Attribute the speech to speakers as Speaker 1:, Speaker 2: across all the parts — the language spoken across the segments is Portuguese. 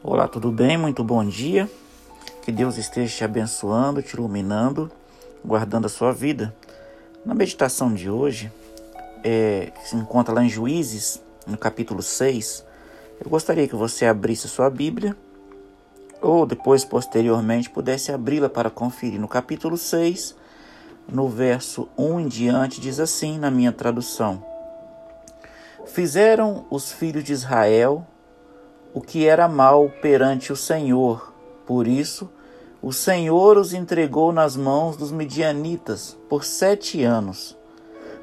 Speaker 1: Olá, tudo bem? Muito bom dia. Que Deus esteja te abençoando, te iluminando, guardando a sua vida. Na meditação de hoje, é, que se encontra lá em Juízes, no capítulo 6, eu gostaria que você abrisse sua Bíblia ou depois, posteriormente, pudesse abri-la para conferir. No capítulo 6, no verso 1 em diante, diz assim na minha tradução: Fizeram os filhos de Israel o que era mal perante o Senhor. Por isso, o Senhor os entregou nas mãos dos medianitas por sete anos.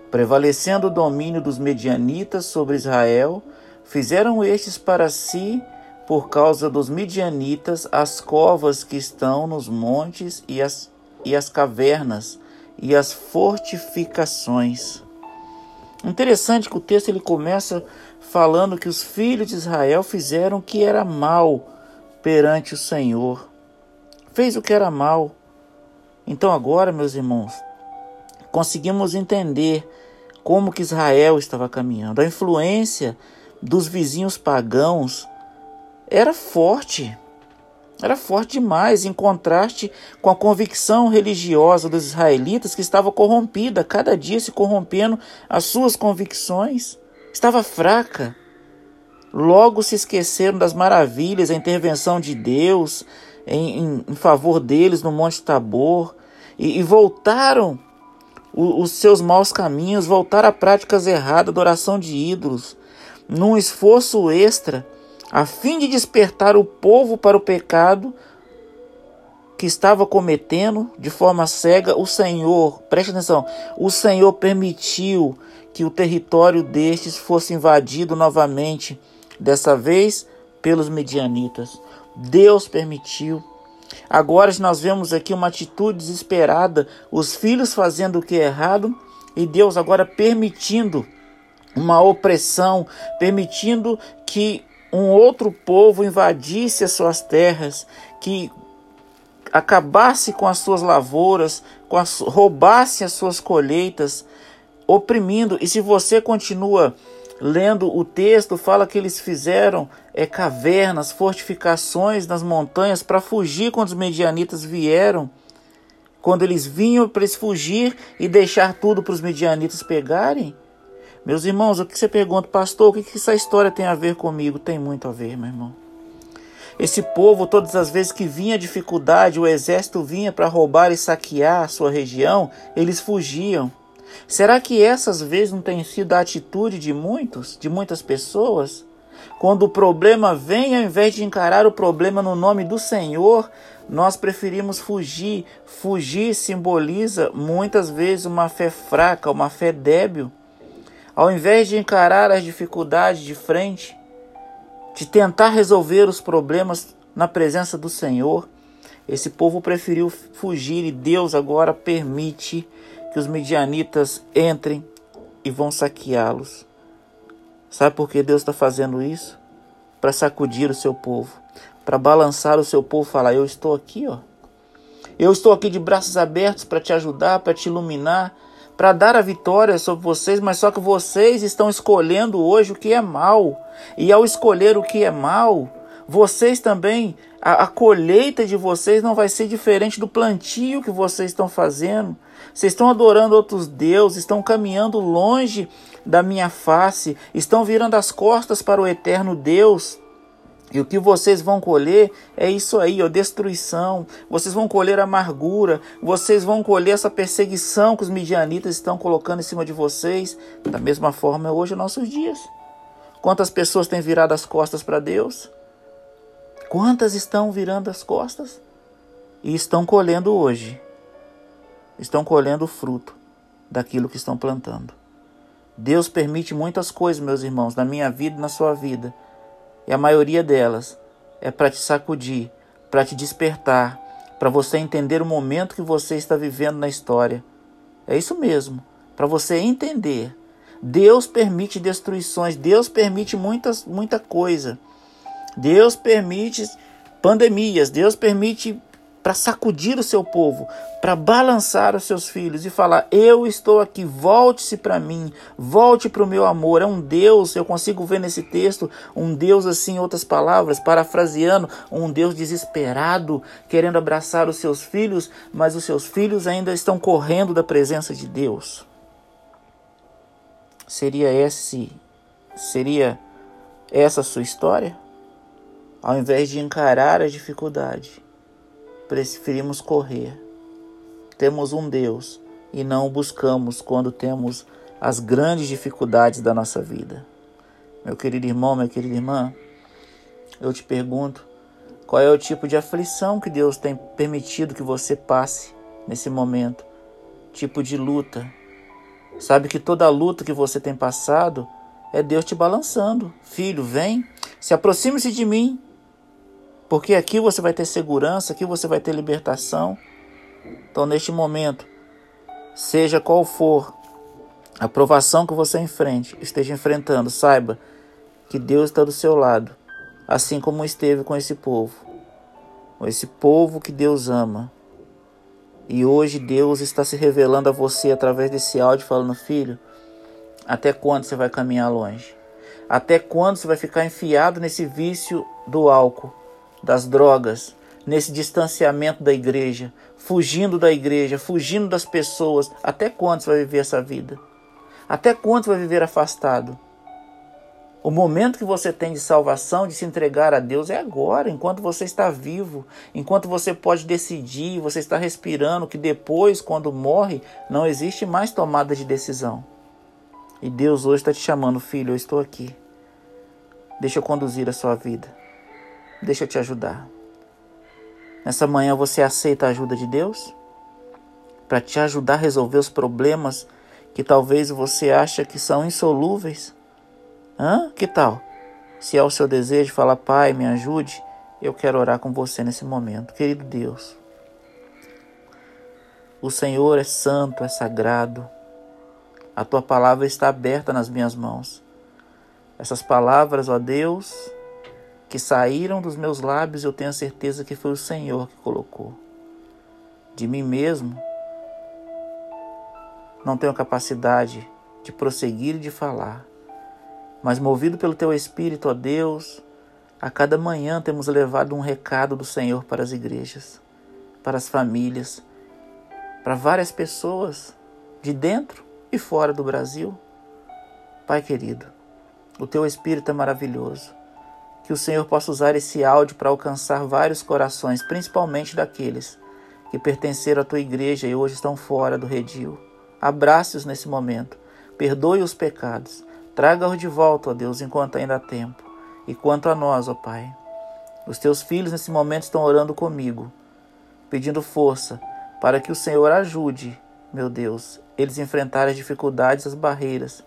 Speaker 1: Prevalecendo o domínio dos medianitas sobre Israel, fizeram estes para si, por causa dos medianitas, as covas que estão nos montes e as, e as cavernas e as fortificações. Interessante que o texto ele começa falando que os filhos de Israel fizeram o que era mal perante o Senhor. Fez o que era mal. Então agora, meus irmãos, conseguimos entender como que Israel estava caminhando. A influência dos vizinhos pagãos era forte. Era forte demais, em contraste com a convicção religiosa dos israelitas que estava corrompida, cada dia se corrompendo as suas convicções. Estava fraca. Logo se esqueceram das maravilhas, a intervenção de Deus em, em, em favor deles no Monte Tabor e, e voltaram o, os seus maus caminhos, voltaram a práticas erradas, adoração de ídolos, num esforço extra a fim de despertar o povo para o pecado que estava cometendo de forma cega, o Senhor, preste atenção, o Senhor permitiu que o território destes fosse invadido novamente, dessa vez pelos medianitas. Deus permitiu. Agora nós vemos aqui uma atitude desesperada, os filhos fazendo o que é errado e Deus agora permitindo uma opressão, permitindo que um outro povo invadisse as suas terras, que acabasse com as suas lavouras, com as, roubasse as suas colheitas, oprimindo. E se você continua lendo o texto, fala que eles fizeram é, cavernas, fortificações nas montanhas para fugir quando os medianitas vieram. Quando eles vinham para eles fugir e deixar tudo para os medianitas pegarem. Meus irmãos, o que você pergunta, pastor, o que, essa história tem a ver comigo? Tem muito a ver, meu irmão. Esse povo, todas as vezes que vinha dificuldade, o exército vinha para roubar e saquear a sua região, eles fugiam. Será que essas vezes não tem sido a atitude de muitos, de muitas pessoas? Quando o problema vem, ao invés de encarar o problema no nome do Senhor, nós preferimos fugir. Fugir simboliza muitas vezes uma fé fraca, uma fé débil. Ao invés de encarar as dificuldades de frente, de tentar resolver os problemas na presença do Senhor, esse povo preferiu fugir e Deus agora permite que os midianitas entrem e vão saqueá-los. Sabe por que Deus está fazendo isso? Para sacudir o seu povo, para balançar o seu povo, falar: Eu estou aqui, ó. Eu estou aqui de braços abertos para te ajudar, para te iluminar, para dar a vitória sobre vocês, mas só que vocês estão escolhendo hoje o que é mal. E ao escolher o que é mal, vocês também, a, a, colheita de vocês não vai ser diferente do plantio que vocês estão fazendo. Vocês estão adorando outros deuses, estão caminhando longe da minha face, estão virando as costas para o eterno Deus. E o que vocês vão colher é isso aí, ó, destruição. Vocês vão colher amargura. Vocês vão colher essa perseguição que os midianitas estão colocando em cima de vocês. Da mesma forma, hoje é nossos dias. Quantas pessoas têm virado as costas para Deus? Quantas estão virando as costas? E estão colhendo hoje. Estão colhendo o fruto daquilo que estão plantando. Deus permite muitas coisas, meus irmãos, na minha vida e na sua vida e a maioria delas é para te sacudir, para te despertar, para você entender o momento que você está vivendo na história. É isso mesmo, para você entender. Deus permite destruições, Deus permite muitas, muita coisa. Deus permite pandemias, Deus permite para sacudir o seu povo, para balançar os seus filhos e falar: Eu estou aqui, volte-se para mim, volte para o meu amor. É um Deus, eu consigo ver nesse texto, um Deus assim, em outras palavras, parafraseando, um Deus desesperado, querendo abraçar os seus filhos, mas os seus filhos ainda estão correndo da presença de Deus. Seria esse, seria essa a sua história? Ao invés de encarar a dificuldade, preferimos correr. Temos um Deus e não o buscamos quando temos as grandes dificuldades da nossa vida. Meu querido irmão, minha querida irmã, eu te pergunto, qual é o tipo de aflição que Deus tem permitido que você passe nesse momento? Tipo de luta. Sabe que toda luta que você tem passado é Deus te balançando. Filho, vem, se aproxime-se de mim, porque aqui você vai ter segurança, aqui você vai ter libertação. Então, neste momento, seja qual for a provação que você enfrente, esteja enfrentando, saiba que Deus está do seu lado, assim como esteve com esse povo, com esse povo que Deus ama. E hoje Deus está se revelando a você através desse áudio, falando: Filho, até quando você vai caminhar longe? Até quando você vai ficar enfiado nesse vício do álcool? Das drogas, nesse distanciamento da igreja, fugindo da igreja, fugindo das pessoas. Até quando você vai viver essa vida? Até quando você vai viver afastado? O momento que você tem de salvação, de se entregar a Deus, é agora, enquanto você está vivo, enquanto você pode decidir, você está respirando, que depois, quando morre, não existe mais tomada de decisão. E Deus hoje está te chamando, filho, eu estou aqui. Deixa eu conduzir a sua vida. Deixa eu te ajudar. Nessa manhã você aceita a ajuda de Deus? Para te ajudar a resolver os problemas que talvez você acha que são insolúveis? Hã? Que tal? Se é o seu desejo, fala, Pai, me ajude, eu quero orar com você nesse momento. Querido Deus, o Senhor é santo, é sagrado. A tua palavra está aberta nas minhas mãos. Essas palavras, ó Deus, que saíram dos meus lábios, eu tenho a certeza que foi o Senhor que colocou. De mim mesmo, não tenho capacidade de prosseguir e de falar, mas movido pelo Teu Espírito, ó Deus, a cada manhã temos levado um recado do Senhor para as igrejas, para as famílias, para várias pessoas de dentro e fora do Brasil. Pai querido, o Teu Espírito é maravilhoso que o Senhor possa usar esse áudio para alcançar vários corações, principalmente daqueles que pertenceram à tua igreja e hoje estão fora do redil. Abrace-os nesse momento, perdoe os pecados, traga-os de volta, ó Deus, enquanto ainda há tempo. E quanto a nós, ó Pai, os teus filhos nesse momento estão orando comigo, pedindo força para que o Senhor ajude, meu Deus, eles enfrentarem as dificuldades, as barreiras.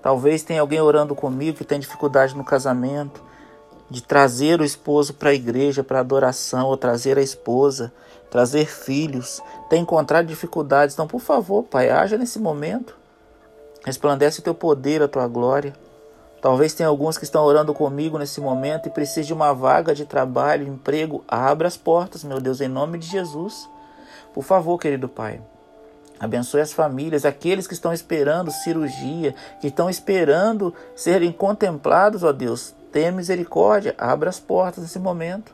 Speaker 1: Talvez tenha alguém orando comigo que tem dificuldade no casamento, de trazer o esposo para a igreja, para adoração, ou trazer a esposa, trazer filhos, tem encontrado dificuldades. Então, por favor, Pai, haja nesse momento. Resplandece o teu poder, a tua glória. Talvez tenha alguns que estão orando comigo nesse momento e precisem de uma vaga de trabalho, emprego. Abra as portas, meu Deus, em nome de Jesus. Por favor, querido Pai. Abençoe as famílias, aqueles que estão esperando cirurgia, que estão esperando serem contemplados, ó Deus. Tenha misericórdia, abra as portas nesse momento.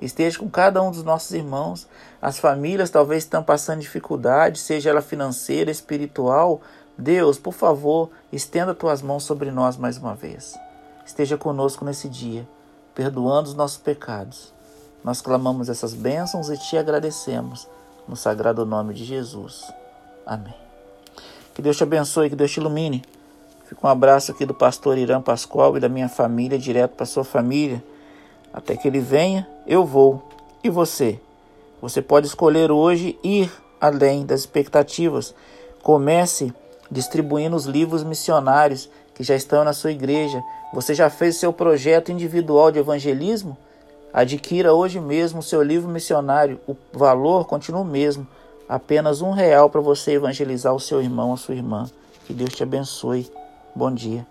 Speaker 1: Esteja com cada um dos nossos irmãos. As famílias talvez estão passando dificuldade, seja ela financeira, espiritual. Deus, por favor, estenda tuas mãos sobre nós mais uma vez. Esteja conosco nesse dia, perdoando os nossos pecados. Nós clamamos essas bênçãos e te agradecemos no sagrado nome de Jesus. Amém. Que Deus te abençoe, que Deus te ilumine. Fica um abraço aqui do pastor Irã Pascoal e da minha família, direto para sua família. Até que ele venha, eu vou. E você? Você pode escolher hoje ir além das expectativas. Comece distribuindo os livros missionários que já estão na sua igreja. Você já fez seu projeto individual de evangelismo? Adquira hoje mesmo o seu livro missionário. O valor continua o mesmo. Apenas um real para você evangelizar o seu irmão, a sua irmã. Que Deus te abençoe. Bom dia.